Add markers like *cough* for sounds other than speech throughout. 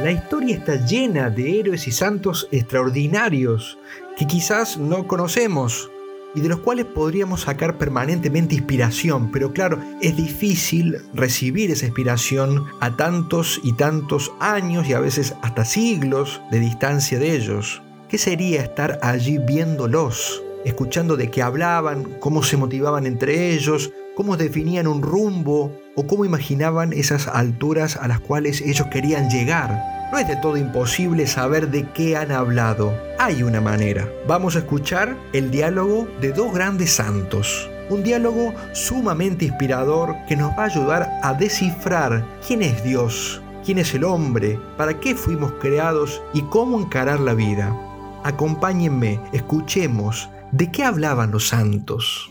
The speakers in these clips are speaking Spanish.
La historia está llena de héroes y santos extraordinarios que quizás no conocemos y de los cuales podríamos sacar permanentemente inspiración, pero claro, es difícil recibir esa inspiración a tantos y tantos años y a veces hasta siglos de distancia de ellos. ¿Qué sería estar allí viéndolos? escuchando de qué hablaban, cómo se motivaban entre ellos, cómo definían un rumbo o cómo imaginaban esas alturas a las cuales ellos querían llegar. No es de todo imposible saber de qué han hablado. Hay una manera. Vamos a escuchar el diálogo de dos grandes santos. Un diálogo sumamente inspirador que nos va a ayudar a descifrar quién es Dios, quién es el hombre, para qué fuimos creados y cómo encarar la vida. Acompáñenme, escuchemos ¿De qué hablaban los santos?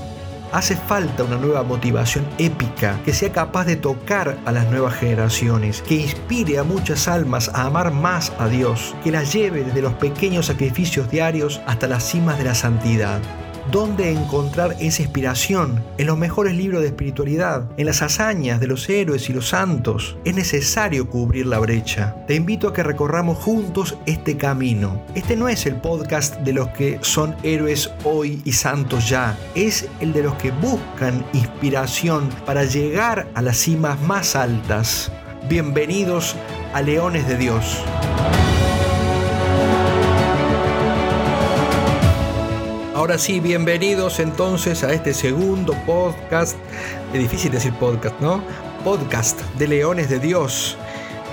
Hace falta una nueva motivación épica que sea capaz de tocar a las nuevas generaciones, que inspire a muchas almas a amar más a Dios, que las lleve desde los pequeños sacrificios diarios hasta las cimas de la santidad. ¿Dónde encontrar esa inspiración? En los mejores libros de espiritualidad, en las hazañas de los héroes y los santos. Es necesario cubrir la brecha. Te invito a que recorramos juntos este camino. Este no es el podcast de los que son héroes hoy y santos ya. Es el de los que buscan inspiración para llegar a las cimas más altas. Bienvenidos a Leones de Dios. Ahora sí, bienvenidos entonces a este segundo podcast. Es difícil decir podcast, ¿no? Podcast de Leones de Dios.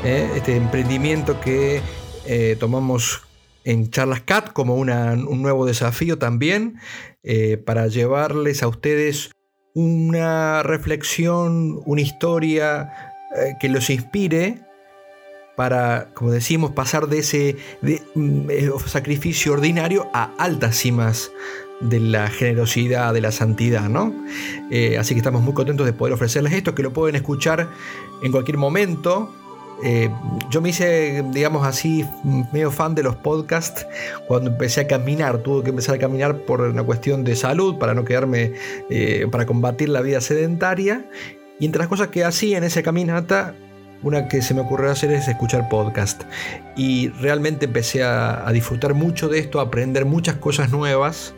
¿eh? Este emprendimiento que eh, tomamos en Charlas Cat como un nuevo desafío también eh, para llevarles a ustedes una reflexión, una historia que los inspire para, como decimos, pasar de ese mm, eh, sacrificio ordinario a altas cimas de la generosidad, de la santidad, ¿no? Eh, así que estamos muy contentos de poder ofrecerles esto, que lo pueden escuchar en cualquier momento. Eh, yo me hice, digamos así, medio fan de los podcasts cuando empecé a caminar. Tuve que empezar a caminar por una cuestión de salud, para no quedarme, para combatir la vida sedentaria. Y entre las cosas que hacía en esa caminata, una que se me ocurrió hacer es escuchar podcast. Y realmente empecé a, disfrutar mucho de esto, a aprender muchas cosas nuevas.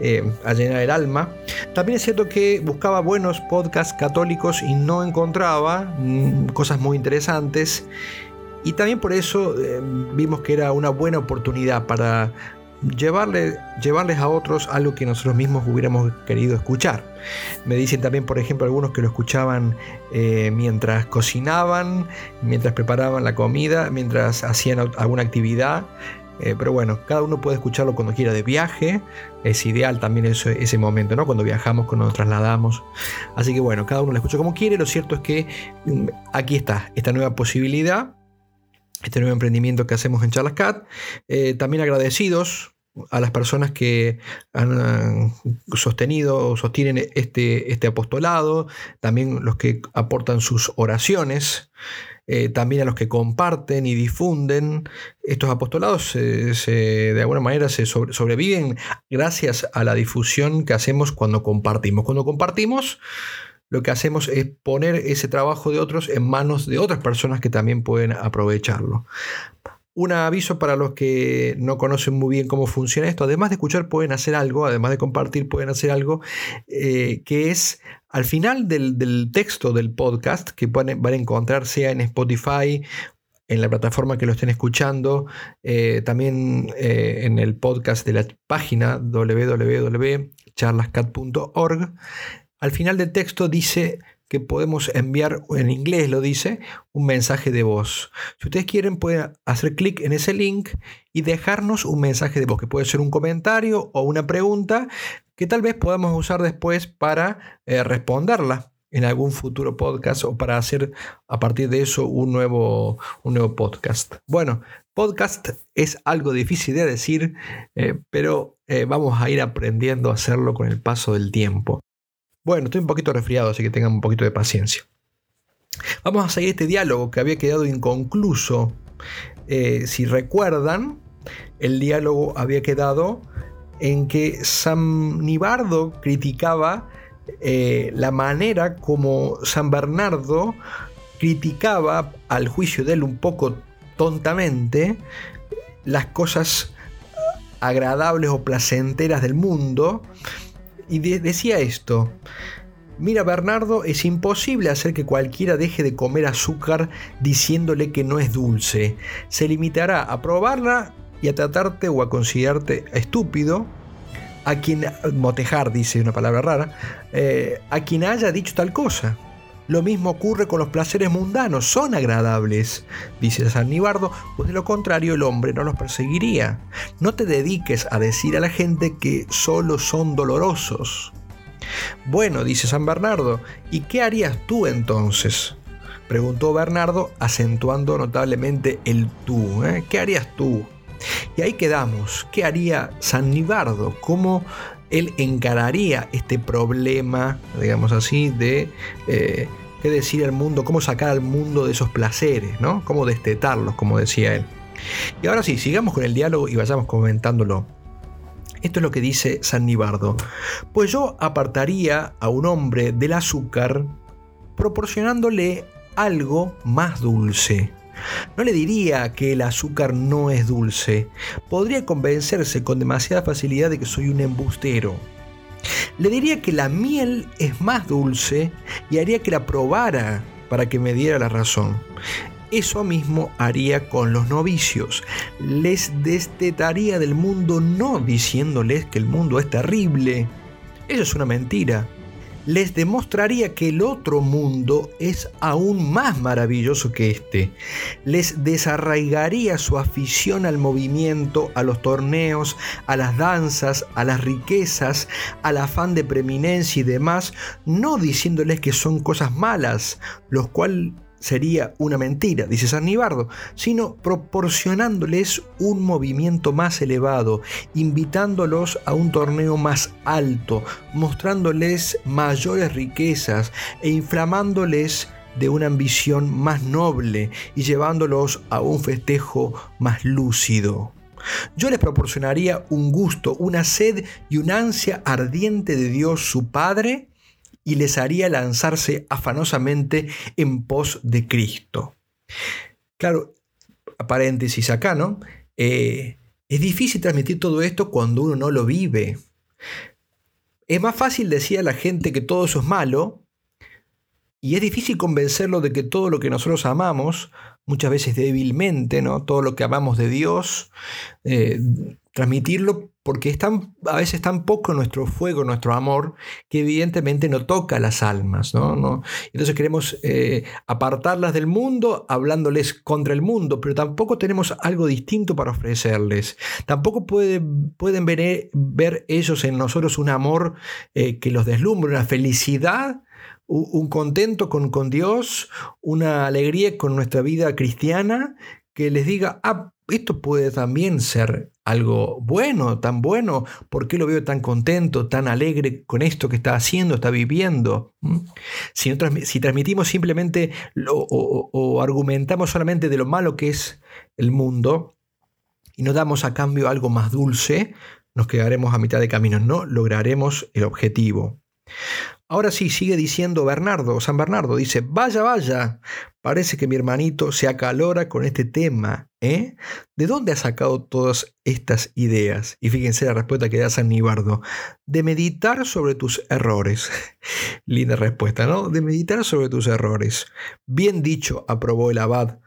Eh, a llenar el alma. También es cierto que buscaba buenos podcasts católicos y no encontraba mm, cosas muy interesantes. Y también por eso eh, vimos que era una buena oportunidad para llevarle, llevarles a otros algo que nosotros mismos hubiéramos querido escuchar. Me dicen también, por ejemplo, algunos que lo escuchaban eh, mientras cocinaban, mientras preparaban la comida, mientras hacían alguna actividad. Eh, pero bueno, cada uno puede escucharlo cuando quiera de viaje. Es ideal también ese, ese momento, ¿no? Cuando viajamos, cuando nos trasladamos. Así que bueno, cada uno lo escucha como quiere. Lo cierto es que mm, aquí está, esta nueva posibilidad este nuevo emprendimiento que hacemos en Charlas Cat. Eh, también agradecidos a las personas que han sostenido o sostienen este, este apostolado, también los que aportan sus oraciones, eh, también a los que comparten y difunden. Estos apostolados de alguna manera se sobreviven gracias a la difusión que hacemos cuando compartimos. Cuando compartimos, lo que hacemos es poner ese trabajo de otros en manos de otras personas que también pueden aprovecharlo. Un aviso para los que no conocen muy bien cómo funciona esto, además de escuchar pueden hacer algo, además de compartir pueden hacer algo, eh, que es al final del, texto del podcast que van a encontrar sea en Spotify en la plataforma que lo estén escuchando, eh, también eh, en el podcast de la página www.charlascat.org. Al final del texto dice que podemos enviar, en inglés lo dice, un mensaje de voz. Si ustedes quieren pueden hacer clic en ese link y dejarnos un mensaje de voz, que puede ser un comentario o una pregunta que tal vez podamos usar después para eh, responderla en algún futuro podcast o para hacer a partir de eso un nuevo, un nuevo podcast. Bueno, podcast es algo difícil de decir, eh, pero eh, vamos a ir aprendiendo a hacerlo con el paso del tiempo. Bueno, estoy un poquito resfriado, así que tengan un poquito de paciencia. Vamos a seguir este diálogo que había quedado inconcluso. Eh, si recuerdan, el diálogo había quedado en que San Nibardo criticaba eh, la manera como San Bernardo criticaba al juicio de él un poco tontamente las cosas agradables o placenteras del mundo y decía esto, Mira, Bernardo, es imposible hacer que cualquiera deje de comer azúcar diciéndole que no es dulce. Se limitará a probarla y a tratarte o a considerarte estúpido, a quien, motejar dice una palabra rara, eh, a quien haya dicho tal cosa. Lo mismo ocurre con los placeres mundanos, son agradables, dice San Nibardo, pues de lo contrario el hombre no los perseguiría. No te dediques a decir a la gente que solo son dolorosos. Bueno, dice San Bernardo, ¿y qué harías tú entonces? Preguntó Bernardo, acentuando notablemente el tú. ¿eh? ¿Qué harías tú? Y ahí quedamos. ¿Qué haría San Nibardo? ¿Cómo él encararía este problema, digamos así, de eh, qué decir al mundo, cómo sacar al mundo de esos placeres, ¿no? Cómo destetarlos, como decía él. Y ahora sí, sigamos con el diálogo y vayamos comentándolo. Esto es lo que dice San Nibardo. Pues yo apartaría a un hombre del azúcar proporcionándole algo más dulce. No le diría que el azúcar no es dulce. Podría convencerse con demasiada facilidad de que soy un embustero. Le diría que la miel es más dulce y haría que la probara para que me diera la razón. Eso mismo haría con los novicios. Les destetaría del mundo no diciéndoles que el mundo es terrible. Eso es una mentira. Les demostraría que el otro mundo es aún más maravilloso que este. Les desarraigaría su afición al movimiento, a los torneos, a las danzas, a las riquezas, al afán de preeminencia y demás, no diciéndoles que son cosas malas, los cuales sería una mentira, dice San Nibardo, sino proporcionándoles un movimiento más elevado, invitándolos a un torneo más alto, mostrándoles mayores riquezas e inflamándoles de una ambición más noble y llevándolos a un festejo más lúcido. Yo les proporcionaría un gusto, una sed y una ansia ardiente de Dios su Padre, y les haría lanzarse afanosamente en pos de Cristo. Claro, paréntesis acá, ¿no? Eh, es difícil transmitir todo esto cuando uno no lo vive. Es más fácil decir a la gente que todo eso es malo y es difícil convencerlo de que todo lo que nosotros amamos, muchas veces débilmente, ¿no? todo lo que amamos de Dios, eh, transmitirlo porque es a veces tan poco nuestro fuego, nuestro amor, que evidentemente no toca las almas. ¿no? Entonces queremos eh, apartarlas del mundo hablándoles contra el mundo, pero tampoco tenemos algo distinto para ofrecerles. Tampoco pueden ver, ver ellos en nosotros un amor eh, que los deslumbre, una felicidad un contento con, con, Dios, una alegría con nuestra vida cristiana, que les diga, ah, esto puede también ser algo bueno, tan bueno, ¿por qué lo veo tan contento, tan alegre con esto que está haciendo, está viviendo? ¿Mm? Si, si transmitimos simplemente o, argumentamos solamente de lo malo que es el mundo y no damos a cambio algo más dulce, nos quedaremos a mitad de camino, no lograremos el objetivo. Ahora sí, sigue diciendo Bernardo, San Bernardo, dice, vaya, vaya, parece que mi hermanito se acalora con este tema, ¿eh? ¿De dónde ha sacado todas estas ideas? Y fíjense la respuesta que da San Nibardo, de meditar sobre tus errores. *laughs* Linda respuesta, ¿no? De meditar sobre tus errores. Bien dicho, aprobó el abad.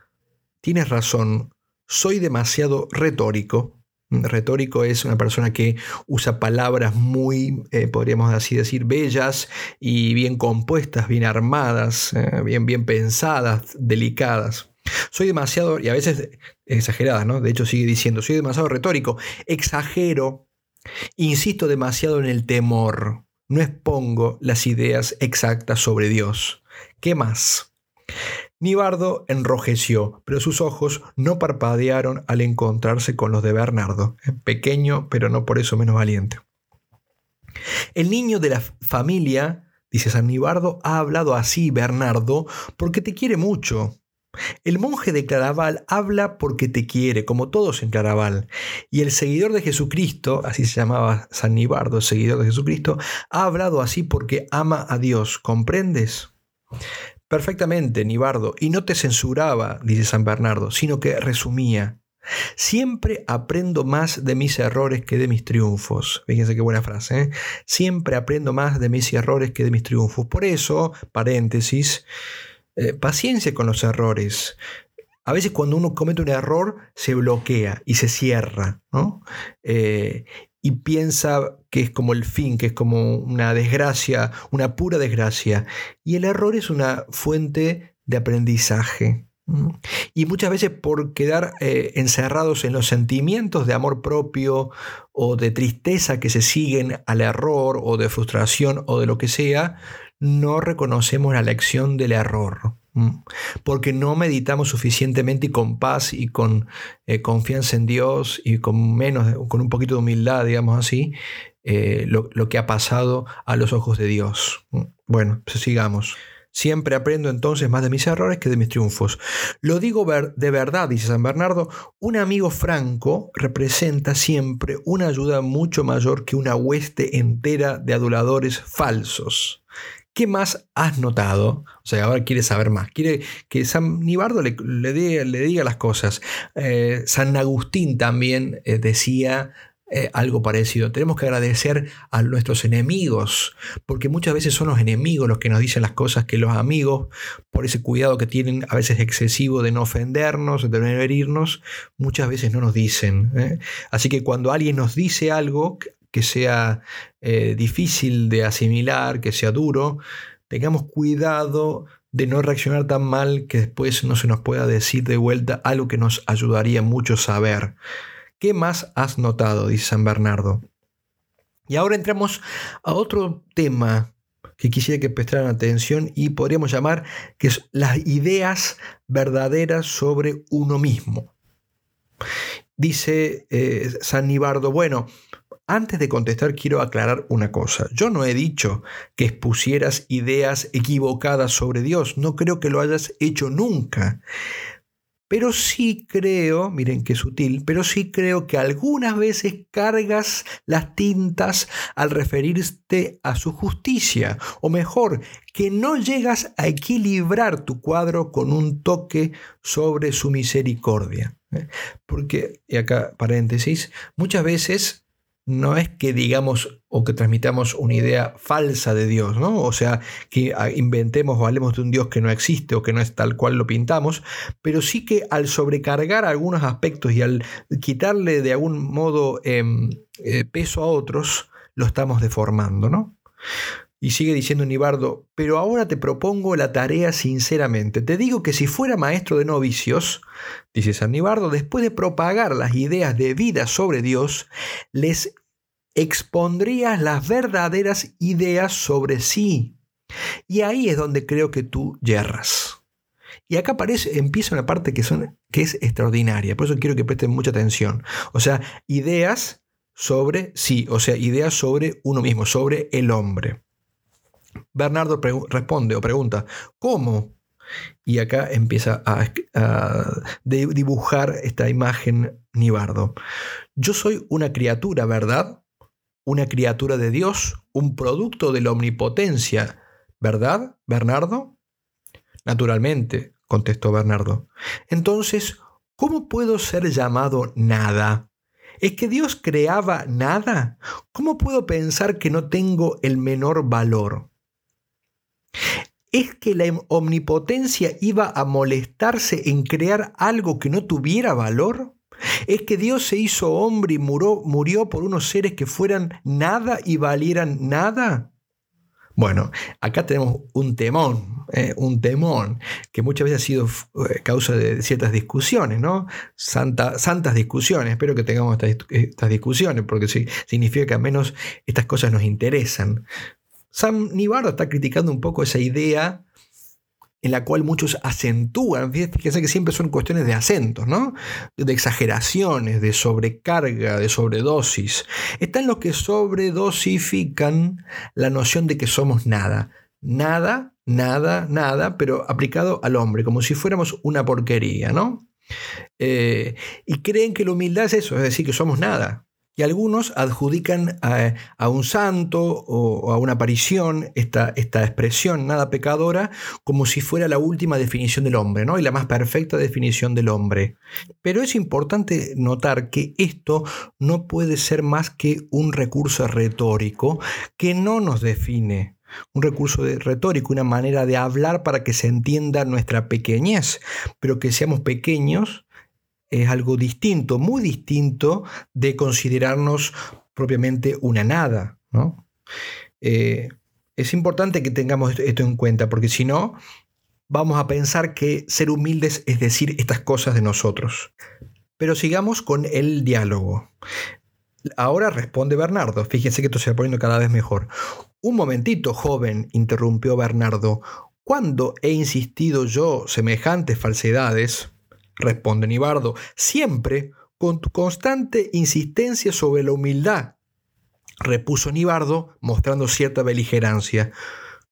Tienes razón, soy demasiado retórico retórico es una persona que usa palabras muy, eh, podríamos así decir, bellas y bien compuestas, bien armadas, eh, bien, bien pensadas, delicadas. Soy demasiado, y a veces exageradas, ¿no? De hecho sigue diciendo, soy demasiado retórico, exagero, insisto demasiado en el temor. no expongo las ideas exactas sobre Dios. ¿Qué más? Nibardo enrojeció, pero sus ojos no parpadearon al encontrarse con los de Bernardo, pequeño pero no por eso menos valiente. El niño de la familia, dice San Nibardo, ha hablado así, Bernardo, porque te quiere mucho. El monje de Claraval habla porque te quiere, como todos en Claraval. Y el seguidor de Jesucristo, así se llamaba San Nibardo, el seguidor de Jesucristo, ha hablado así porque ama a Dios. ¿Comprendes? Perfectamente, Nibardo, y no te censuraba, dice San Bernardo, sino que resumía. Siempre aprendo más de mis errores que de mis triunfos. Fíjense qué buena frase. ¿eh? Siempre aprendo más de mis errores que de mis triunfos. Por eso, paréntesis, eh, paciencia con los errores. A veces cuando uno comete un error se bloquea y se cierra, ¿no? Eh, y piensa que es como el fin, que es como una desgracia, una pura desgracia. Y el error es una fuente de aprendizaje. Y muchas veces por quedar eh, encerrados en los sentimientos de amor propio o de tristeza que se siguen al error o de frustración o de lo que sea, no reconocemos la lección del error. Porque no meditamos suficientemente y con paz y con eh, confianza en Dios y con menos, con un poquito de humildad, digamos así, eh, lo, que ha pasado a los ojos de Dios. Bueno, pues sigamos. Siempre aprendo entonces más de mis errores que de mis triunfos. Lo digo de verdad, dice San Bernardo, un amigo franco representa siempre una ayuda mucho mayor que una hueste entera de aduladores falsos. ¿Qué más has notado? O sea, ahora quiere saber más. Quiere que San Nibardo le, diga, las cosas. Eh, San Agustín también eh, decía eh, algo parecido. Tenemos que agradecer a nuestros enemigos, porque muchas veces son los enemigos los que nos dicen las cosas que los amigos, por ese cuidado que tienen a veces excesivo de no ofendernos, de no herirnos, muchas veces no nos dicen. Así que cuando alguien nos dice algo que sea eh, difícil de asimilar, que sea duro, tengamos cuidado de no reaccionar tan mal que después no se nos pueda decir de vuelta algo que nos ayudaría mucho saber. ¿Qué más has notado? dice San Bernardo. Y ahora entramos a otro tema que quisiera que prestaran atención y podríamos llamar que es las ideas verdaderas sobre uno mismo. Dice eh, San Nibardo, bueno, antes de contestar quiero aclarar una cosa. Yo no he dicho que expusieras ideas equivocadas sobre Dios, no creo que lo hayas hecho nunca. Pero sí creo, miren qué sutil, pero sí creo que algunas veces cargas las tintas al referirte a su justicia, o mejor, que no llegas a equilibrar tu cuadro con un toque sobre su misericordia. ¿eh? Porque, y acá paréntesis, muchas veces no es que digamos o que transmitamos una idea falsa de Dios, ¿no? O sea, que ah, inventemos o hablemos de un Dios que no existe o que no es tal cual lo pintamos, pero sí que al sobrecargar algunos aspectos y al quitarle de algún modo em, eh, peso a otros, lo estamos deformando, ¿no? Y sigue diciendo Nibardo, pero ahora te propongo la tarea sinceramente. Te digo que si fuera maestro de novicios, dice San Nibardo, después de propagar las ideas de vida sobre Dios, les expondrías las verdaderas ideas sobre sí. Y ahí es donde creo que tú yerras. Y acá aparece, empieza una parte que, son, que es extraordinaria, por eso quiero que presten mucha atención. O sea, ideas sobre sí, o sea, ideas sobre uno mismo, sobre el hombre. Bernardo responde o pregunta, ¿cómo? Y acá empieza a, dibujar esta imagen Nibardo. Yo soy una criatura, ¿verdad? Una criatura de Dios, un producto de la omnipotencia, ¿verdad, Bernardo? Naturalmente, contestó Bernardo. Entonces, ¿cómo puedo ser llamado nada? ¿Es que Dios creaba nada? ¿Cómo puedo pensar que no tengo el menor valor? ¿Es que la omnipotencia iba a molestarse en crear algo que no tuviera valor? ¿Es que Dios se hizo hombre y murió, por unos seres que fueran nada y valieran nada? Bueno, acá tenemos un temón, eh, un temón que muchas veces ha sido eh, causa de ciertas discusiones, ¿no? santas discusiones, espero que tengamos estas, discusiones, porque sí, significa que al menos estas cosas nos interesan. San Nibardo está criticando un poco esa idea en la cual muchos acentúan, fíjense que siempre son cuestiones de acentos, ¿no? De exageraciones, de sobrecarga, de sobredosis. Están los que sobredosifican la noción de que somos nada. Nada, nada, nada, pero aplicado al hombre, como si fuéramos una porquería, ¿no? Eh, y creen que la humildad es eso, es decir, que somos nada. Y algunos adjudican a, un santo o, a una aparición esta, esta, expresión nada pecadora como si fuera la última definición del hombre, ¿no? Y la más perfecta definición del hombre. Pero es importante notar que esto no puede ser más que un recurso retórico que no nos define un recurso de retórico, una manera de hablar para que se entienda nuestra pequeñez, pero que seamos pequeños es algo distinto, muy distinto de considerarnos propiamente una nada. ¿no? Eh, es importante que tengamos esto en cuenta, porque si no, vamos a pensar que ser humildes es decir estas cosas de nosotros. Pero sigamos con el diálogo. Ahora responde Bernardo. Fíjense que esto se va poniendo cada vez mejor. Un momentito, joven, interrumpió Bernardo. ¿Cuándo he insistido yo semejantes falsedades? Responde Nibardo, siempre con tu constante insistencia sobre la humildad, repuso Nibardo, mostrando cierta beligerancia.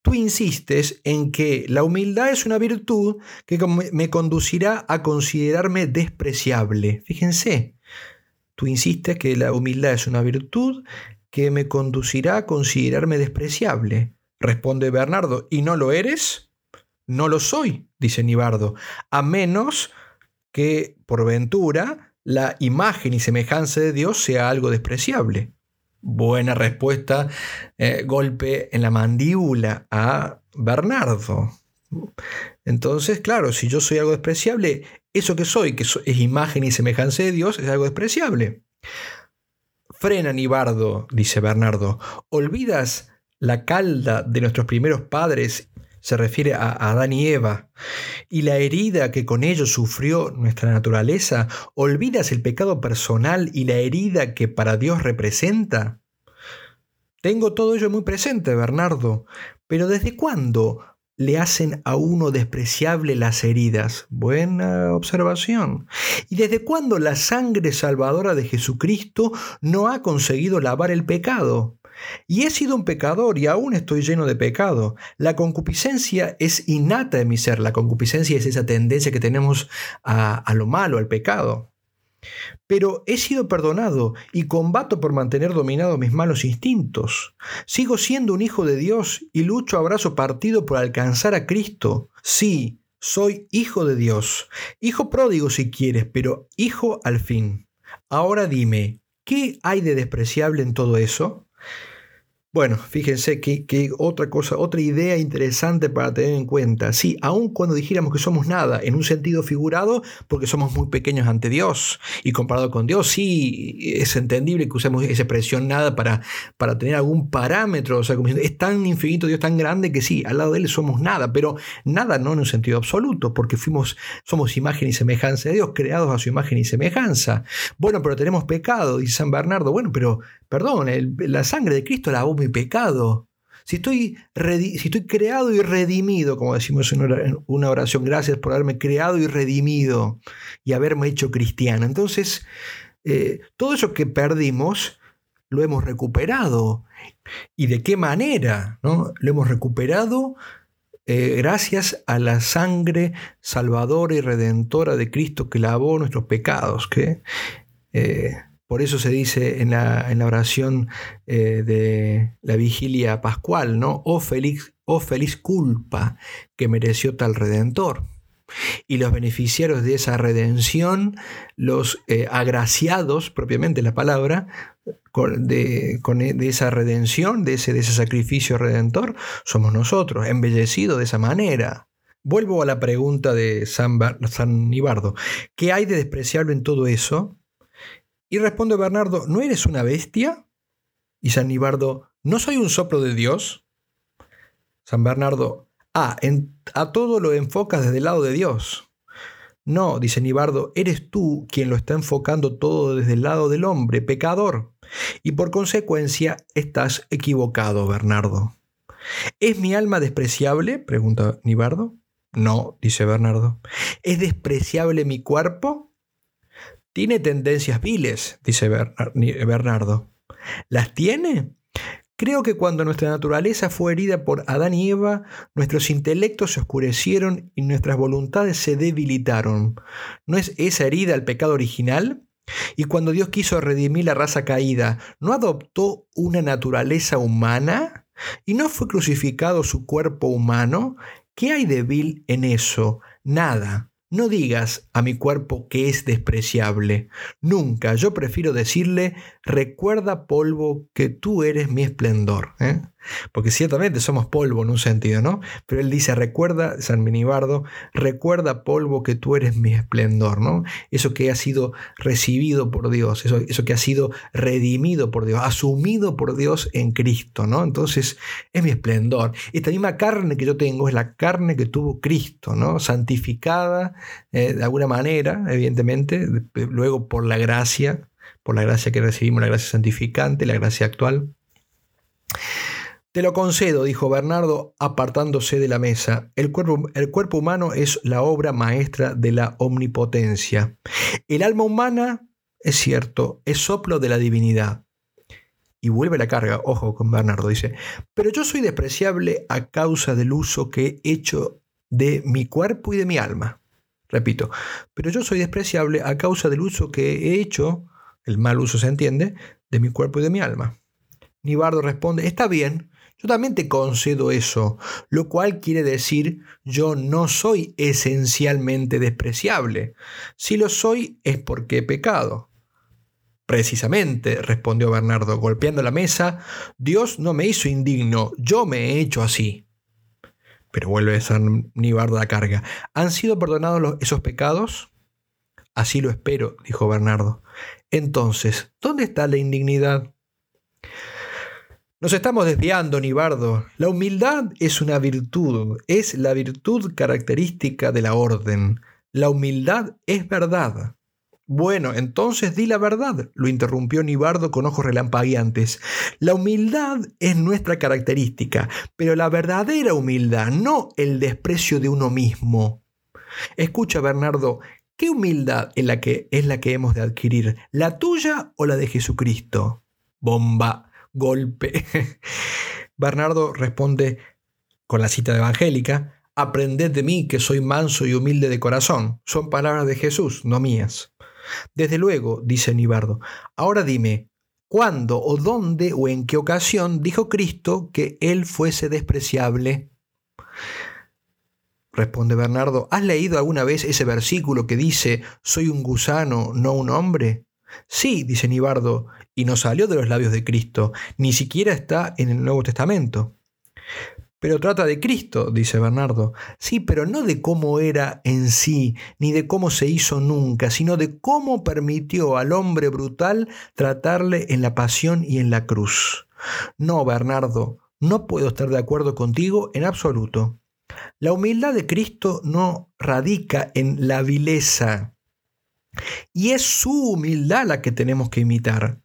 Tú insistes en que la humildad es una virtud que me conducirá a considerarme despreciable. Fíjense, tú insistes que la humildad es una virtud que me conducirá a considerarme despreciable. Responde Bernardo, ¿y no lo eres? No lo soy, dice Nibardo, a menos que por ventura la imagen y semejanza de Dios sea algo despreciable. Buena respuesta, eh, golpe en la mandíbula a Bernardo. Entonces, claro, si yo soy algo despreciable, eso que soy, que es imagen y semejanza de Dios, es algo despreciable. Frena, Nibardo, dice Bernardo, ¿olvidas la calda de nuestros primeros padres se refiere a Adán y Eva, y la herida que con ellos sufrió nuestra naturaleza, ¿olvidas el pecado personal y la herida que para Dios representa? Tengo todo ello muy presente, Bernardo, pero ¿desde cuándo le hacen a uno despreciable las heridas? Buena observación. ¿Y desde cuándo la sangre salvadora de Jesucristo no ha conseguido lavar el pecado? Y he sido un pecador y aún estoy lleno de pecado. La concupiscencia es innata en mi ser. La concupiscencia es esa tendencia que tenemos a, lo malo, al pecado. Pero he sido perdonado y combato por mantener dominados mis malos instintos. Sigo siendo un hijo de Dios y lucho a brazo partido por alcanzar a Cristo. Sí, soy hijo de Dios. Hijo pródigo si quieres, pero hijo al fin. Ahora dime, ¿qué hay de despreciable en todo eso? Bueno, fíjense que, otra cosa, otra idea interesante para tener en cuenta. Sí, aun cuando dijéramos que somos nada, en un sentido figurado, porque somos muy pequeños ante Dios y comparado con Dios, sí es entendible que usemos esa expresión nada para, para tener algún parámetro. O sea, como es tan infinito Dios, tan grande que sí, al lado de Él somos nada, pero nada no en un sentido absoluto, porque fuimos, somos imagen y semejanza de Dios, creados a su imagen y semejanza. Bueno, pero tenemos pecado, dice San Bernardo. Bueno, pero Perdón, la sangre de Cristo lavó mi pecado. Si estoy, si estoy creado y redimido, como decimos en una oración, gracias por haberme creado y redimido y haberme hecho cristiano. Entonces, eh, todo eso que perdimos lo hemos recuperado. ¿Y de qué manera? ¿no? Lo hemos recuperado eh, gracias a la sangre salvadora y redentora de Cristo que lavó nuestros pecados. Que, eh, por eso se dice en la, oración eh, de la vigilia pascual, ¿no? Oh feliz, oh feliz culpa que mereció tal redentor. Y los beneficiarios de esa redención, los eh, agraciados, propiamente la palabra, de, de, esa redención, de ese, de ese sacrificio redentor, somos nosotros, embellecidos de esa manera. Vuelvo a la pregunta de San, San Nibardo. ¿Qué hay de despreciable en todo eso? Y responde Bernardo, ¿no eres una bestia? Y San Nibardo, ¿no soy un soplo de Dios? San Bernardo, ah, a todo lo enfocas desde el lado de Dios. No, dice Nibardo, eres tú quien lo está enfocando todo desde el lado del hombre, pecador. Y por consecuencia estás equivocado, Bernardo. ¿Es mi alma despreciable? pregunta Nibardo. No, dice Bernardo. ¿Es despreciable mi cuerpo? Tiene tendencias viles, dice Bernardo. ¿Las tiene? Creo que cuando nuestra naturaleza fue herida por Adán y Eva, nuestros intelectos se oscurecieron y nuestras voluntades se debilitaron. ¿No es esa herida el pecado original? Y cuando Dios quiso redimir la raza caída, ¿no adoptó una naturaleza humana? ¿Y no fue crucificado su cuerpo humano? ¿Qué hay de vil en eso? Nada. No digas a mi cuerpo que es despreciable. Nunca. Yo prefiero decirle, recuerda polvo que tú eres mi esplendor. ¿eh? Porque ciertamente somos polvo en un sentido, ¿no? Pero él dice, recuerda, San Minibardo, recuerda polvo que tú eres mi esplendor, ¿no? Eso que ha sido recibido por Dios, eso, eso que ha sido redimido por Dios, asumido por Dios en Cristo, ¿no? Entonces es mi esplendor. Esta misma carne que yo tengo es la carne que tuvo Cristo, ¿no? Santificada eh, de alguna manera, evidentemente, luego por la gracia, por la gracia que recibimos, la gracia santificante, la gracia actual. Te lo concedo, dijo Bernardo, apartándose de la mesa. El cuerpo, el cuerpo, humano es la obra maestra de la omnipotencia. El alma humana, es cierto, es soplo de la divinidad. Y vuelve la carga, ojo con Bernardo, dice, pero yo soy despreciable a causa del uso que he hecho de mi cuerpo y de mi alma. Repito, pero yo soy despreciable a causa del uso que he hecho, el mal uso se entiende, de mi cuerpo y de mi alma. Nibardo responde, está bien, yo también te concedo eso, lo cual quiere decir yo no soy esencialmente despreciable. Si lo soy es porque he pecado. Precisamente, respondió Bernardo, golpeando la mesa, Dios no me hizo indigno, yo me he hecho así. Pero vuelve San Nibardo a la carga. ¿Han sido perdonados esos pecados? Así lo espero, dijo Bernardo. Entonces, ¿dónde está la indignidad? Nos estamos desviando, Nibardo. La humildad es una virtud, es la virtud característica de la orden. La humildad es verdad. Bueno, entonces di la verdad, lo interrumpió Nibardo con ojos relampagueantes. La humildad es nuestra característica, pero la verdadera humildad, no el desprecio de uno mismo. Escucha, Bernardo, ¿qué humildad es la que, es la que hemos de adquirir? ¿La tuya o la de Jesucristo? Bomba golpe. *laughs* Bernardo responde con la cita evangélica, Aprended de mí que soy manso y humilde de corazón. Son palabras de Jesús, no mías. Desde luego, dice Nibardo, ahora dime, ¿cuándo o dónde o en qué ocasión dijo Cristo que Él fuese despreciable? Responde Bernardo, ¿has leído alguna vez ese versículo que dice, soy un gusano, no un hombre? Sí, dice Nibardo, y no salió de los labios de Cristo, ni siquiera está en el Nuevo Testamento. Pero trata de Cristo, dice Bernardo. Sí, pero no de cómo era en sí, ni de cómo se hizo nunca, sino de cómo permitió al hombre brutal tratarle en la pasión y en la cruz. No, Bernardo, no puedo estar de acuerdo contigo en absoluto. La humildad de Cristo no radica en la vileza, y es su humildad la que tenemos que imitar.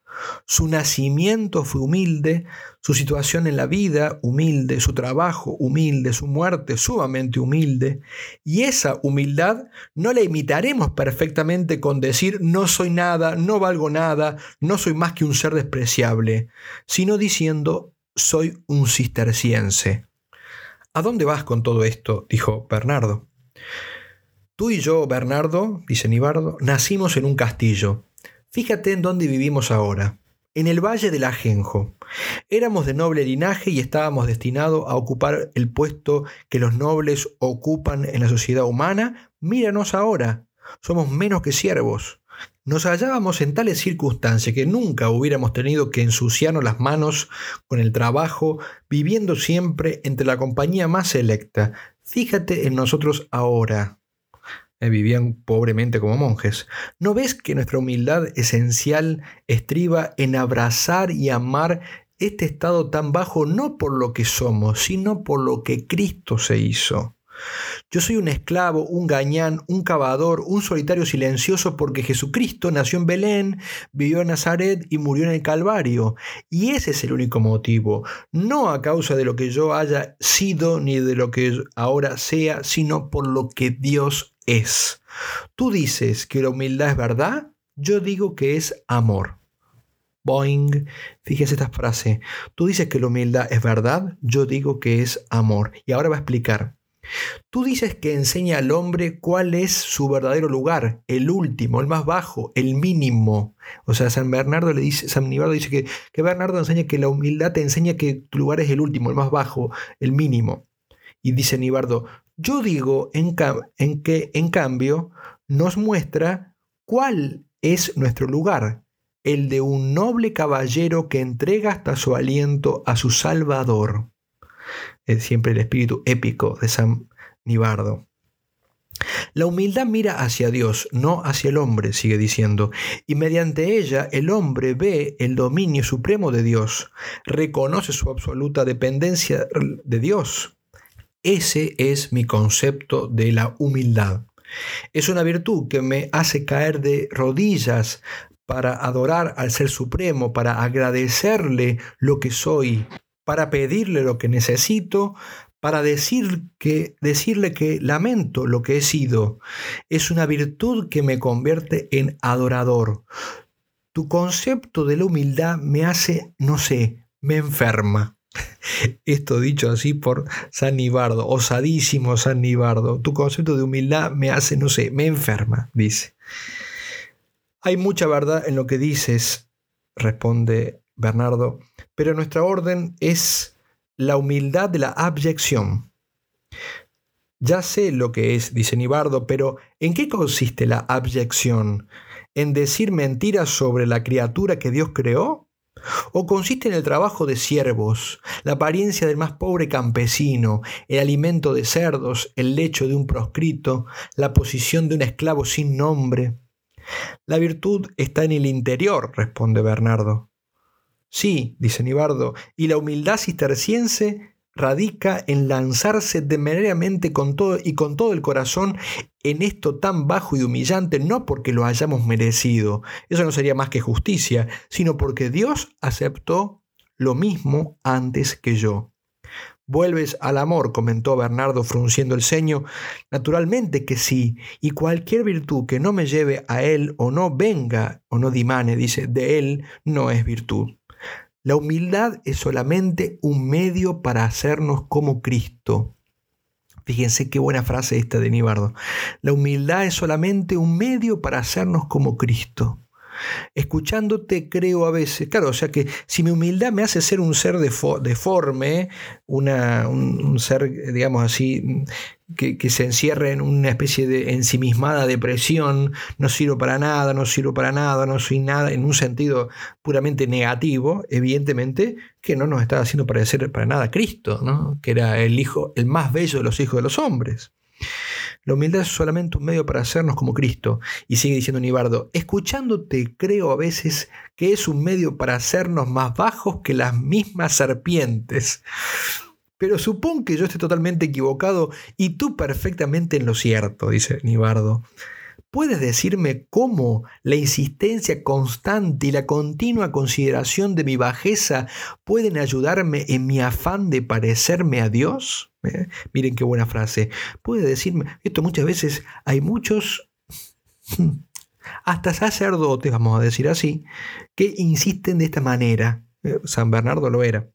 Su nacimiento fue humilde, su situación en la vida humilde, su trabajo humilde, su muerte sumamente humilde. Y esa humildad no la imitaremos perfectamente con decir no soy nada, no valgo nada, no soy más que un ser despreciable, sino diciendo soy un cisterciense. ¿A dónde vas con todo esto? dijo Bernardo. Tú y yo, Bernardo, dice Nibardo, nacimos en un castillo. Fíjate en dónde vivimos ahora, en el Valle del Ajenjo. Éramos de noble linaje y estábamos destinados a ocupar el puesto que los nobles ocupan en la sociedad humana. Míranos ahora, somos menos que siervos. Nos hallábamos en tales circunstancias que nunca hubiéramos tenido que ensuciarnos las manos con el trabajo, viviendo siempre entre la compañía más selecta. Fíjate en nosotros ahora. Eh, vivían pobremente como monjes. ¿No ves que nuestra humildad esencial estriba en abrazar y amar este estado tan bajo no por lo que somos, sino por lo que Cristo se hizo? Yo soy un esclavo, un gañán, un cavador, un solitario silencioso porque Jesucristo nació en Belén, vivió en Nazaret y murió en el Calvario. Y ese es el único motivo, no a causa de lo que yo haya sido ni de lo que ahora sea, sino por lo que Dios es. Tú dices que la humildad es verdad, yo digo que es amor. Boing. Fíjese esta frase. Tú dices que la humildad es verdad, yo digo que es amor. Y ahora va a explicar. Tú dices que enseña al hombre cuál es su verdadero lugar, el último, el más bajo, el mínimo. O sea, San Bernardo le dice, San Nibardo dice que, que Bernardo enseña que la humildad te enseña que tu lugar es el último, el más bajo, el mínimo. Y dice Nibardo, yo digo en, en que en cambio nos muestra cuál es nuestro lugar, el de un noble caballero que entrega hasta su aliento a su Salvador es siempre el espíritu épico de San Nibardo. La humildad mira hacia Dios, no hacia el hombre, sigue diciendo, y mediante ella el hombre ve el dominio supremo de Dios, reconoce su absoluta dependencia de Dios. Ese es mi concepto de la humildad. Es una virtud que me hace caer de rodillas para adorar al Ser Supremo, para agradecerle lo que soy, para pedirle lo que necesito, para decir que, decirle que lamento lo que he sido. Es una virtud que me convierte en adorador. Tu concepto de la humildad me hace, no sé, me enferma. *laughs* Esto dicho así por San Nibardo, osadísimo San Nibardo. Tu concepto de humildad me hace, no sé, me enferma, dice. Hay mucha verdad en lo que dices, responde Bernardo, pero nuestra orden es la humildad de la abyección. Ya sé lo que es, dice Nibardo, pero ¿en qué consiste la abyección? ¿En decir mentiras sobre la criatura que Dios creó? ¿O consiste en el trabajo de siervos, la apariencia del más pobre campesino, el alimento de cerdos, el lecho de un proscrito, la posición de un esclavo sin nombre? La virtud está en el interior, responde Bernardo. Sí, dice Nibardo, y la humildad cisterciense radica en lanzarse temerariamente con todo y con todo el corazón en esto tan bajo y humillante, no porque lo hayamos merecido, eso no sería más que justicia, sino porque Dios aceptó lo mismo antes que yo. Vuelves al amor, comentó Bernardo frunciendo el ceño. Naturalmente que sí, y cualquier virtud que no me lleve a él o no venga o no dimane, dice, de él, no es virtud. La humildad es solamente un medio para hacernos como Cristo. Fíjense qué buena frase esta de Nibardo. La humildad es solamente un medio para hacernos como Cristo. Escuchándote creo a veces, claro, o sea que si mi humildad me hace ser un ser deforme, una, un, ser, digamos así, que, se encierre en una especie de ensimismada depresión, no sirvo para nada, no sirvo para nada, no soy nada, en un sentido puramente negativo, evidentemente que no nos está haciendo parecer para nada Cristo, ¿no? que era el hijo, el más bello de los hijos de los hombres. La humildad es solamente un medio para hacernos como Cristo. Y sigue diciendo Nibardo, escuchándote creo a veces que es un medio para hacernos más bajos que las mismas serpientes. Pero supón que yo esté totalmente equivocado y tú perfectamente en lo cierto, dice Nibardo. ¿Puedes decirme cómo la insistencia constante y la continua consideración de mi bajeza pueden ayudarme en mi afán de parecerme a Dios? ¿Eh? Miren qué buena frase. Puede decirme, esto muchas veces hay muchos, hasta sacerdotes, vamos a decir así, que insisten de esta manera. Eh, San Bernardo lo era.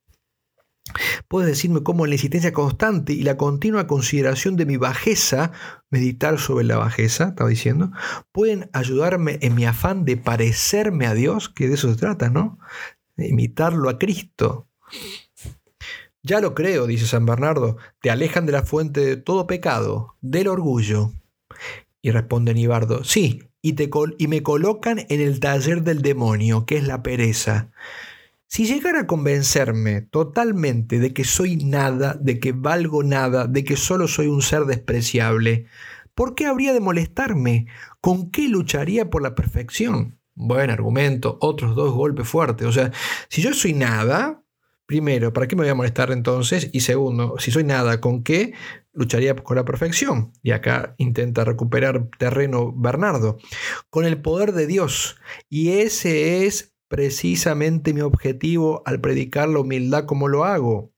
Puedes decirme cómo la insistencia constante y la continua consideración de mi bajeza, meditar sobre la bajeza, estaba diciendo, pueden ayudarme en mi afán de parecerme a Dios, que de eso se trata, ¿no? De imitarlo a Cristo. Ya lo creo, dice San Bernardo, te alejan de la fuente de todo pecado, del orgullo. Y responde Nibardo, sí, y, te y me colocan en el taller del demonio, que es la pereza. Si llegara a convencerme totalmente de que soy nada, de que valgo nada, de que solo soy un ser despreciable, ¿por qué habría de molestarme? ¿Con qué lucharía por la perfección? Buen argumento, otros dos golpes fuertes. O sea, si yo soy nada, primero, ¿para qué me voy a molestar entonces? Y segundo, si soy nada, ¿con qué? Lucharía con la perfección. Y acá intenta recuperar terreno Bernardo. Con el poder de Dios. Y ese es precisamente mi objetivo al predicar la humildad como lo hago.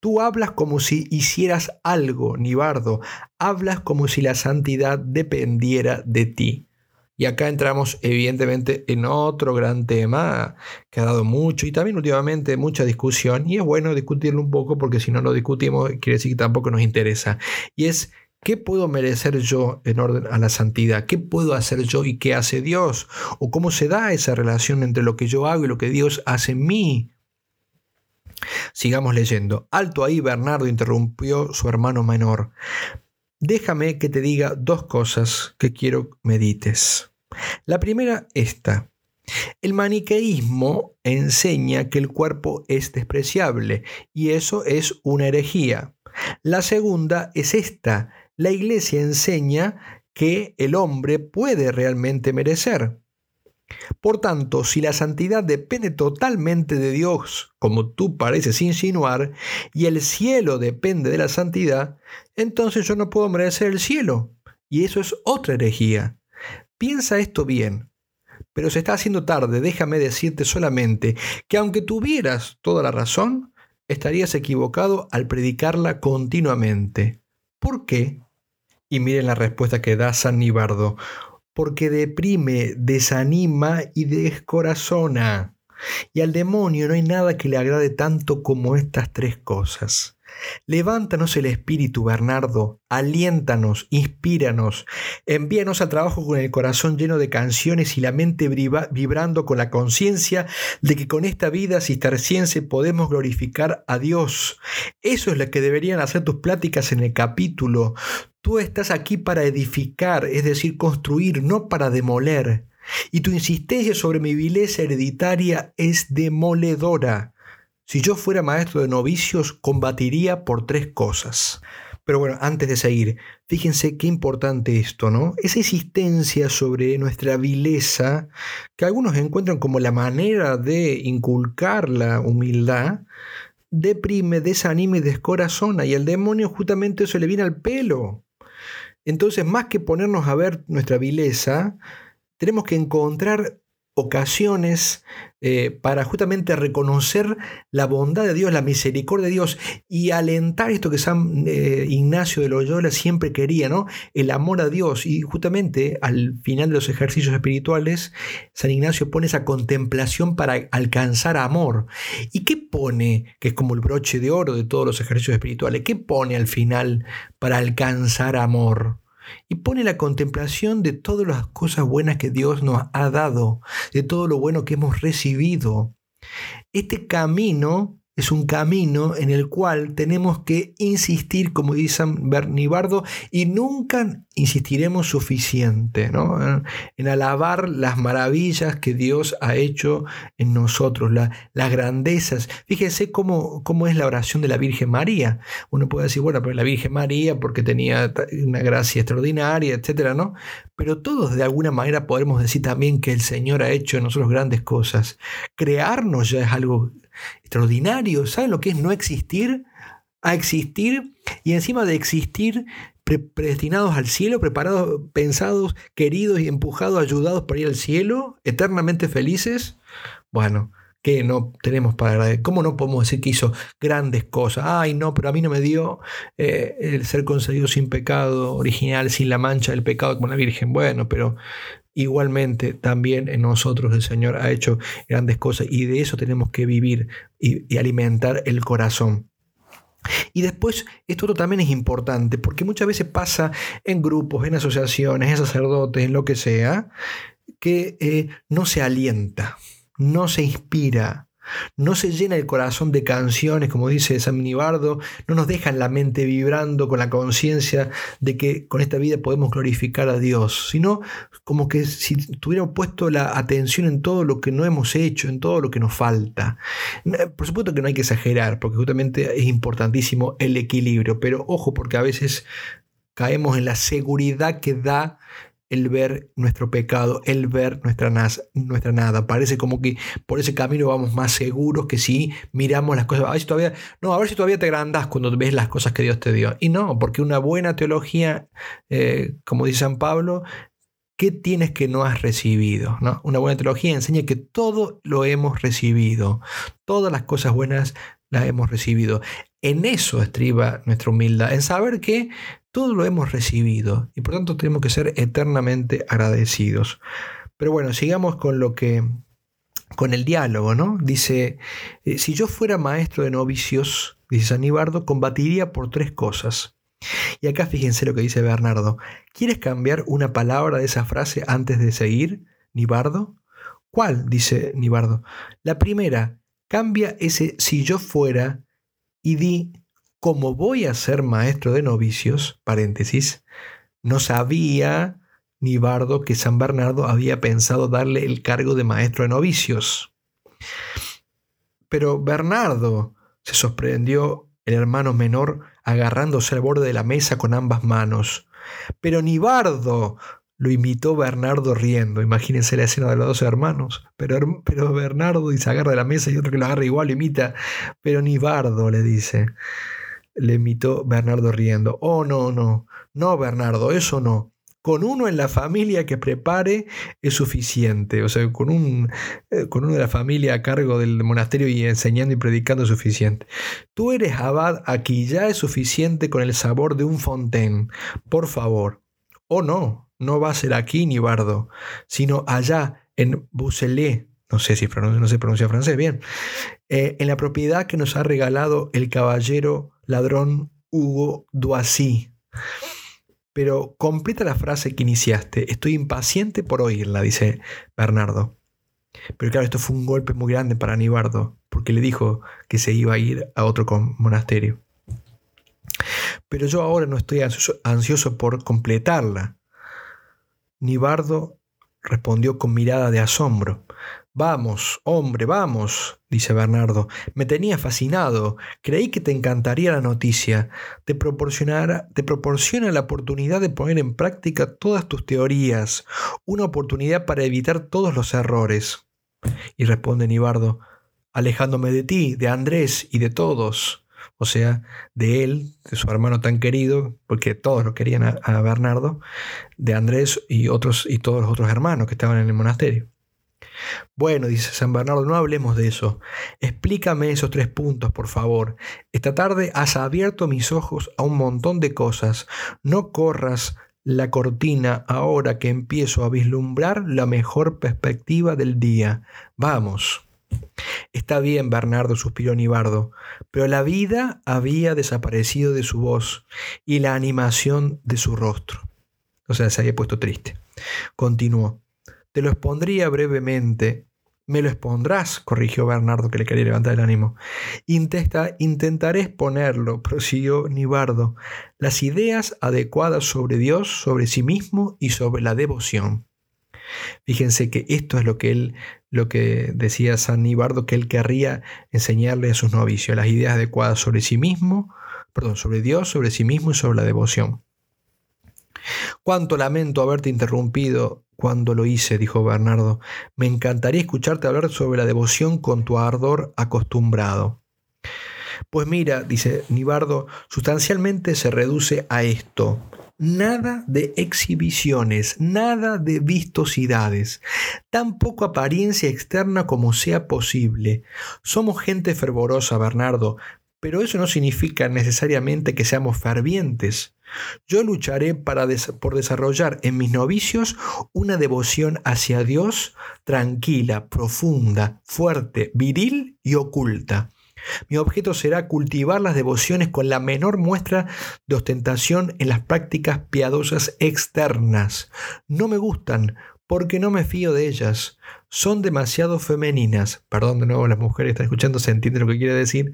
Tú hablas como si hicieras algo, Nibardo. Hablas como si la santidad dependiera de ti. Y acá entramos evidentemente en otro gran tema que ha dado mucho y también últimamente mucha discusión y es bueno discutirlo un poco porque si no lo discutimos quiere decir que tampoco nos interesa. Y es ¿Qué puedo merecer yo en orden a la santidad? ¿Qué puedo hacer yo y qué hace Dios? ¿O cómo se da esa relación entre lo que yo hago y lo que Dios hace en mí? Sigamos leyendo. Alto ahí, Bernardo interrumpió su hermano menor. Déjame que te diga dos cosas que quiero medites. La primera, esta. El maniqueísmo enseña que el cuerpo es despreciable y eso es una herejía. La segunda es esta. La iglesia enseña que el hombre puede realmente merecer. Por tanto, si la santidad depende totalmente de Dios, como tú pareces insinuar, y el cielo depende de la santidad, entonces yo no puedo merecer el cielo. Y eso es otra herejía. Piensa esto bien. Pero se está haciendo tarde, déjame decirte solamente que aunque tuvieras toda la razón, estarías equivocado al predicarla continuamente. ¿Por qué? Y miren la respuesta que da San Nibardo porque deprime, desanima y descorazona. Y al demonio no hay nada que le agrade tanto como estas tres cosas. Levántanos el espíritu, Bernardo, aliéntanos, inspíranos, envíanos al trabajo con el corazón lleno de canciones y la mente vibrando con la conciencia de que con esta vida cisterciense podemos glorificar a Dios. Eso es lo que deberían hacer tus pláticas en el capítulo. Tú estás aquí para edificar, es decir, construir, no para demoler. Y tu insistencia sobre mi vileza hereditaria es demoledora. Si yo fuera maestro de novicios, combatiría por tres cosas. Pero bueno, antes de seguir, fíjense qué importante esto, ¿no? Esa insistencia sobre nuestra vileza, que algunos encuentran como la manera de inculcar la humildad, deprime, desanima y descorazona, y al demonio justamente eso le viene al pelo. Entonces, más que ponernos a ver nuestra vileza, tenemos que encontrar ocasiones eh, para justamente reconocer la bondad de Dios, la misericordia de Dios y alentar esto que San eh, Ignacio de Loyola siempre quería, ¿no? El amor a Dios. Y justamente al final de los ejercicios espirituales, San Ignacio pone esa contemplación para alcanzar amor. ¿Y qué pone, que es como el broche de oro de todos los ejercicios espirituales, qué pone al final para alcanzar amor? Y pone la contemplación de todas las cosas buenas que Dios nos ha dado, de todo lo bueno que hemos recibido. Este camino es un camino en el cual tenemos que insistir, como dice San Bernibardo, y nunca insistiremos suficiente ¿no? en alabar las maravillas que Dios ha hecho en nosotros, las grandezas. Fíjense cómo, cómo es la oración de la Virgen María. Uno puede decir, bueno, pero la Virgen María porque tenía una gracia extraordinaria, etcétera, ¿no? Pero todos de alguna manera podemos decir también que el Señor ha hecho en nosotros grandes cosas. Crearnos ya es algo extraordinario. ¿Saben lo que es no existir? A existir y encima de existir, predestinados al cielo, preparados, pensados, queridos y empujados, ayudados para ir al cielo, eternamente felices. Bueno, que no tenemos para agradecer. ¿Cómo no podemos decir que hizo grandes cosas? Ay, no, pero a mí no me dio eh, el ser concedido sin pecado original, sin la mancha del pecado como la Virgen. Bueno, pero igualmente también en nosotros el Señor ha hecho grandes cosas y de eso tenemos que vivir y, alimentar el corazón. Y después, esto también es importante, porque muchas veces pasa en grupos, en asociaciones, en sacerdotes, en lo que sea, que eh, no se alienta, no se inspira, no se llena el corazón de canciones, como dice San Minibardo, no nos dejan la mente vibrando con la conciencia de que con esta vida podemos glorificar a Dios, sino como que si tuviéramos puesto la atención en todo lo que no hemos hecho, en todo lo que nos falta. Por supuesto que no hay que exagerar, porque justamente es importantísimo el equilibrio, pero ojo, porque a veces caemos en la seguridad que da el ver nuestro pecado, el ver nuestra, nada. Parece como que por ese camino vamos más seguros que si miramos las cosas. A ver si todavía, no, a ver si todavía te agrandas cuando ves las cosas que Dios te dio. Y no, porque una buena teología, eh, como dice San Pablo, ¿qué tienes que no has recibido? ¿no? Una buena teología enseña que todo lo hemos recibido. Todas las cosas buenas las hemos recibido. En eso estriba nuestra humildad, en saber que todo lo hemos recibido y por tanto tenemos que ser eternamente agradecidos. Pero bueno, sigamos con lo que con el diálogo, ¿no? Dice, eh, si yo fuera maestro de novicios, dice Sanibardo, combatiría por tres cosas. Y acá fíjense lo que dice Bernardo. ¿Quieres cambiar una palabra de esa frase antes de seguir, Nibardo? ¿Cuál? dice Nibardo. La primera, cambia ese si yo fuera y di como voy a ser maestro de novicios, paréntesis, no sabía ni Bardo que San Bernardo había pensado darle el cargo de maestro de novicios. Pero Bernardo, se sorprendió el hermano menor agarrándose al borde de la mesa con ambas manos. Pero ni Bardo, lo imitó Bernardo riendo. Imagínense la escena de los dos hermanos. Pero, pero Bernardo y se agarra de la mesa y otro que lo agarra igual, lo imita. Pero ni Bardo le dice le imitó Bernardo riendo. Oh, no, no, no, Bernardo, eso no. Con uno en la familia que prepare es suficiente. O sea, con, un, eh, con uno de la familia a cargo del monasterio y enseñando y predicando es suficiente. Tú eres abad aquí, ya es suficiente con el sabor de un fontaine. Por favor. Oh, no, no va a ser aquí ni bardo, sino allá en Bucelé, no sé si no se pronuncia francés bien, eh, en la propiedad que nos ha regalado el caballero ladrón Hugo Doisy. Pero completa la frase que iniciaste. Estoy impaciente por oírla, dice Bernardo. Pero claro, esto fue un golpe muy grande para Nibardo, porque le dijo que se iba a ir a otro monasterio. Pero yo ahora no estoy ansioso por completarla. Nibardo respondió con mirada de asombro. Vamos, hombre, vamos, dice Bernardo. Me tenía fascinado. Creí que te encantaría la noticia. Te, te proporciona la oportunidad de poner en práctica todas tus teorías. Una oportunidad para evitar todos los errores. Y responde Nibardo, alejándome de ti, de Andrés y de todos. O sea, de él, de su hermano tan querido, porque todos lo querían a, a Bernardo, de Andrés y otros y todos los otros hermanos que estaban en el monasterio. Bueno, dice San Bernardo, no hablemos de eso. Explícame esos tres puntos, por favor. Esta tarde has abierto mis ojos a un montón de cosas. No corras la cortina ahora que empiezo a vislumbrar la mejor perspectiva del día. Vamos. Está bien, Bernardo, suspiró Nibardo, pero la vida había desaparecido de su voz y la animación de su rostro. O sea, se había puesto triste. Continuó. Te lo expondría brevemente. Me lo expondrás, corrigió Bernardo, que le quería levantar el ánimo. Intentaré exponerlo, prosiguió Nibardo, las ideas adecuadas sobre Dios, sobre sí mismo y sobre la devoción. Fíjense que esto es lo que él, lo que decía San Nibardo, que él querría enseñarle a sus novicios, las ideas adecuadas sobre sí mismo, perdón, sobre Dios, sobre sí mismo y sobre la devoción. Cuánto lamento haberte interrumpido cuando lo hice, dijo Bernardo. Me encantaría escucharte hablar sobre la devoción con tu ardor acostumbrado. Pues mira, dice Nibardo, sustancialmente se reduce a esto. Nada de exhibiciones, nada de vistosidades, tan poco apariencia externa como sea posible. Somos gente fervorosa, Bernardo, pero eso no significa necesariamente que seamos fervientes. Yo lucharé para por desarrollar en mis novicios una devoción hacia Dios tranquila, profunda, fuerte, viril y oculta. Mi objeto será cultivar las devociones con la menor muestra de ostentación en las prácticas piadosas externas. No me gustan porque no me fío de ellas. Son demasiado femeninas. Perdón, de nuevo las mujeres están escuchando, se entiende lo que quiere decir.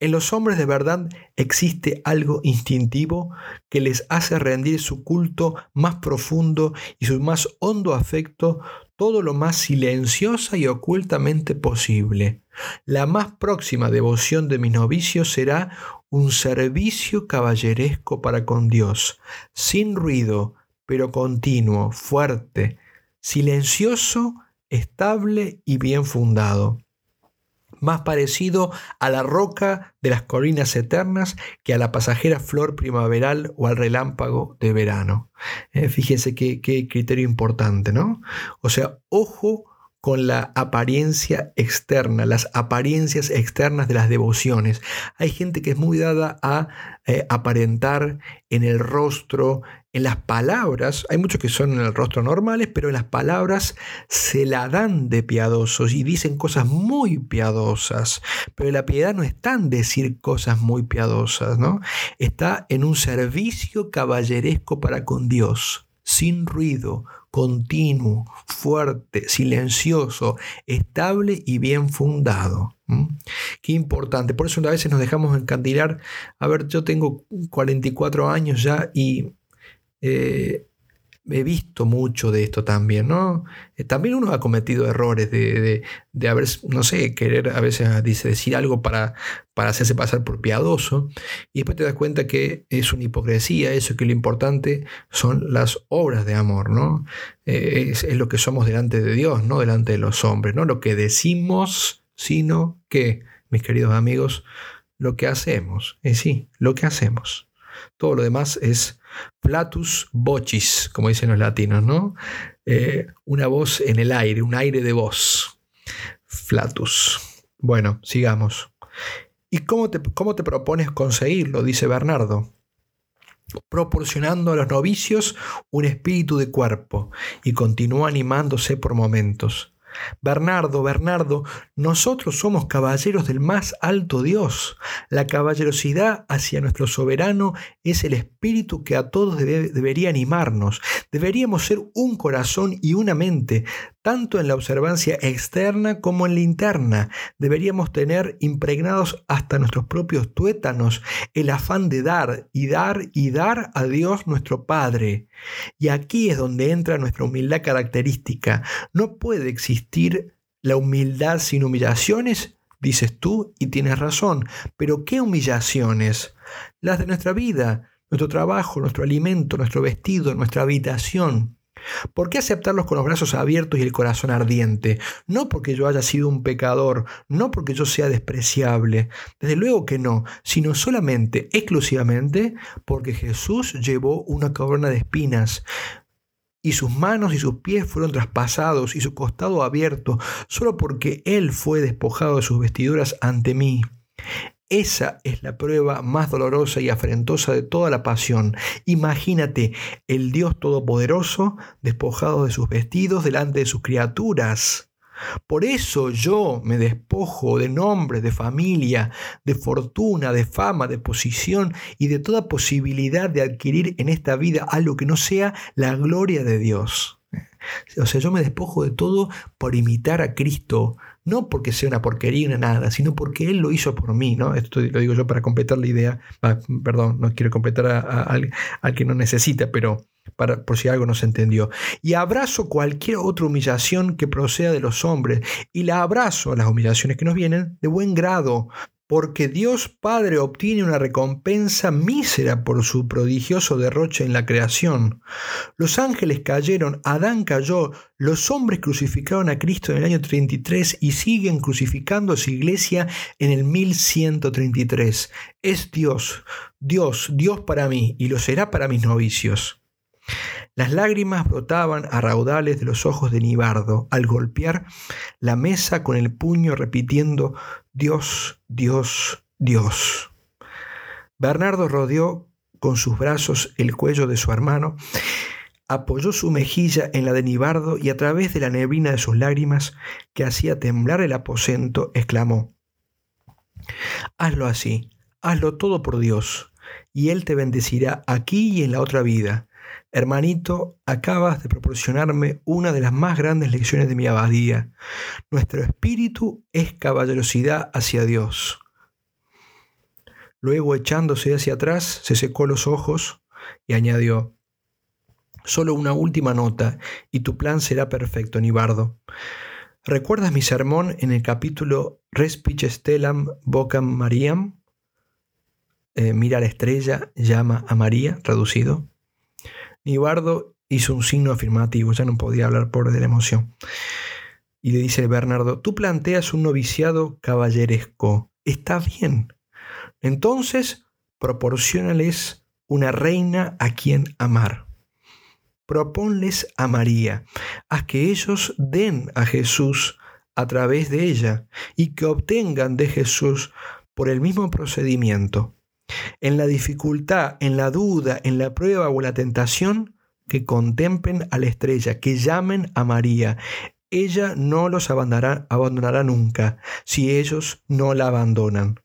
En los hombres de verdad existe algo instintivo que les hace rendir su culto más profundo y su más hondo afecto todo lo más silenciosa y ocultamente posible. La más próxima devoción de mis novicios será un servicio caballeresco para con Dios, sin ruido, pero continuo, fuerte, silencioso, estable y bien fundado más parecido a la roca de las colinas eternas que a la pasajera flor primaveral o al relámpago de verano. Eh, fíjense qué, criterio importante, ¿no? O sea, ojo con la apariencia externa, las apariencias externas de las devociones. Hay gente que es muy dada a eh, aparentar en el rostro, en las palabras. Hay muchos que son en el rostro normales, pero en las palabras se la dan de piadosos y dicen cosas muy piadosas. Pero la piedad no está en decir cosas muy piadosas, ¿no? Está en un servicio caballeresco para con Dios sin ruido, continuo, fuerte, silencioso, estable y bien fundado. Qué importante. Por eso a veces nos dejamos encandilar. A ver, yo tengo 44 años ya y eh, he visto mucho de esto también, ¿no? Eh, también uno ha cometido errores de, de, haber, no sé, querer a veces dice, decir algo para, para hacerse pasar por piadoso y después te das cuenta que es una hipocresía, eso que lo importante son las obras de amor, ¿no? Eh, es, lo que somos delante de Dios, no delante de los hombres, no lo que decimos, sino que, mis queridos amigos, lo que hacemos, es sí, lo que hacemos. Todo lo demás es flatus vocis, como dicen los latinos, ¿no? Eh, una voz en el aire, un aire de voz. Flatus. Bueno, sigamos. ¿Y cómo te, cómo te propones conseguirlo? Dice Bernardo proporcionando a los novicios un espíritu de cuerpo, y continúa animándose por momentos. Bernardo, Bernardo, nosotros somos caballeros del más alto Dios. La caballerosidad hacia nuestro soberano es el espíritu que a todos debería animarnos. Deberíamos ser un corazón y una mente, tanto en la observancia externa como en la interna. Deberíamos tener impregnados hasta nuestros propios tuétanos el afán de dar y dar y dar a Dios nuestro Padre. Y aquí es donde entra nuestra humildad característica. No puede existir la humildad sin humillaciones, dices tú, y tienes razón. Pero ¿qué humillaciones? Las de nuestra vida, nuestro trabajo, nuestro alimento, nuestro vestido, nuestra habitación. ¿Por qué aceptarlos con los brazos abiertos y el corazón ardiente? No porque yo haya sido un pecador, no porque yo sea despreciable, desde luego que no, sino solamente, exclusivamente, porque Jesús llevó una corona de espinas, y sus manos y sus pies fueron traspasados y su costado abierto, solo porque Él fue despojado de sus vestiduras ante mí. Esa es la prueba más dolorosa y afrentosa de toda la pasión. Imagínate el Dios Todopoderoso despojado de sus vestidos delante de sus criaturas. Por eso yo me despojo de nombre, de familia, de fortuna, de fama, de posición y de toda posibilidad de adquirir en esta vida algo que no sea la gloria de Dios. O sea, yo me despojo de todo por imitar a Cristo, no porque sea una porquería, una nada, sino porque Él lo hizo por mí, ¿no? Esto lo digo yo para completar la idea, perdón, no quiero completar al, que no necesita, pero para, por si algo no se entendió. Y abrazo cualquier otra humillación que proceda de los hombres, y la abrazo a las humillaciones que nos vienen de buen grado, porque Dios Padre obtiene una recompensa mísera por su prodigioso derroche en la creación. Los ángeles cayeron, Adán cayó, los hombres crucificaron a Cristo en el año 33 y siguen crucificando a su iglesia en el 1133. Es Dios, Dios, Dios para mí y lo será para mis novicios. Las lágrimas brotaban a raudales de los ojos de Nibardo al golpear la mesa con el puño repitiendo Dios, Dios, Dios. Bernardo rodeó con sus brazos el cuello de su hermano, apoyó su mejilla en la de Nibardo y a través de la neblina de sus lágrimas, que hacía temblar el aposento, exclamó, Hazlo así, hazlo todo por Dios, y Él te bendecirá aquí y en la otra vida. Hermanito, acabas de proporcionarme una de las más grandes lecciones de mi abadía. Nuestro espíritu es caballerosidad hacia Dios. Luego, echándose hacia atrás, se secó los ojos y añadió, Solo una última nota y tu plan será perfecto, Nibardo. ¿Recuerdas mi sermón en el capítulo Respich Stellam Vocam Mariam? Eh, mira la estrella, llama a María, traducido. Nibardo hizo un signo afirmativo, ya no podía hablar por de la emoción. Y le dice Bernardo, tú planteas un noviciado caballeresco, está bien. Entonces, proporcionales una reina a quien amar. Proponles a María, a que ellos den a Jesús a través de ella y que obtengan de Jesús por el mismo procedimiento. En la dificultad, en la duda, en la prueba o la tentación, que contemplen a la estrella, que llamen a María. Ella no los abandonará, abandonará nunca si ellos no la abandonan.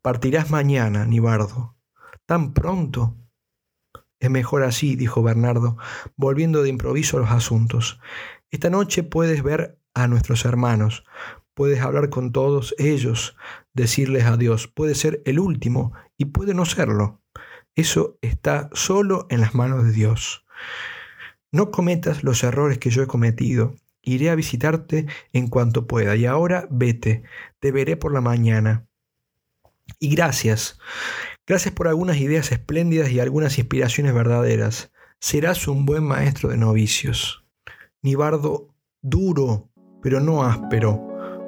Partirás mañana, Nibardo. ¿Tan pronto? Es mejor así, dijo Bernardo, volviendo de improviso a los asuntos. Esta noche puedes ver a nuestros hermanos, puedes hablar con todos ellos, decirles adiós, puede ser el último y puede no serlo. Eso está solo en las manos de Dios. No cometas los errores que yo he cometido. Iré a visitarte en cuanto pueda. Y ahora vete. Te veré por la mañana. Y gracias. Gracias por algunas ideas espléndidas y algunas inspiraciones verdaderas. Serás un buen maestro de novicios. Nibardo duro, pero no áspero.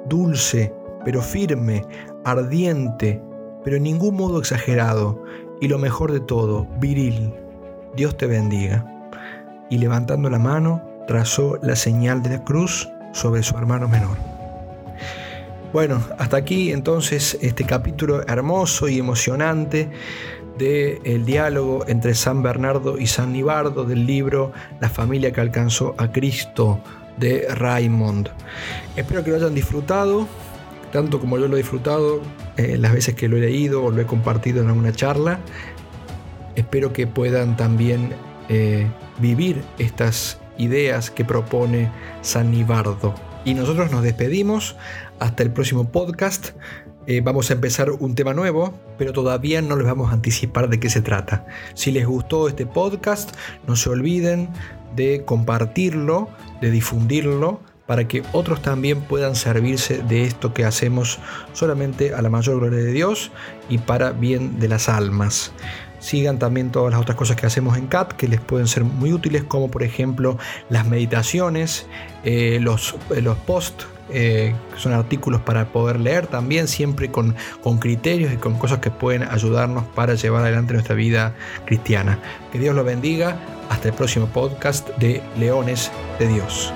Dulce, pero firme. Ardiente, pero en ningún modo exagerado. Y lo mejor de todo, viril. Dios te bendiga. Y levantando la mano, trazó la señal de la cruz sobre su hermano menor. Bueno, hasta aquí entonces este capítulo hermoso y emocionante del el diálogo entre San Bernardo y San Nibardo del libro La familia que alcanzó a Cristo de Raymond. Espero que lo hayan disfrutado, tanto como yo lo he disfrutado eh, las veces que lo he leído o lo he compartido en alguna charla. Espero que puedan también eh, vivir estas ideas que propone San Nibardo. Y nosotros nos despedimos hasta el próximo podcast. Eh, vamos a empezar un tema nuevo, pero todavía no les vamos a anticipar de qué se trata. Si les gustó este podcast, no se olviden de compartirlo, de difundirlo, para que otros también puedan servirse de esto que hacemos solamente a la mayor gloria de Dios y para bien de las almas. Sigan también todas las otras cosas que hacemos en CAT que les pueden ser muy útiles, como por ejemplo las meditaciones, eh, los, eh, los posts eh, que son artículos para poder leer también, siempre con, con, criterios y con cosas que pueden ayudarnos para llevar adelante nuestra vida cristiana. Que Dios lo bendiga. Hasta el próximo podcast de Leones de Dios.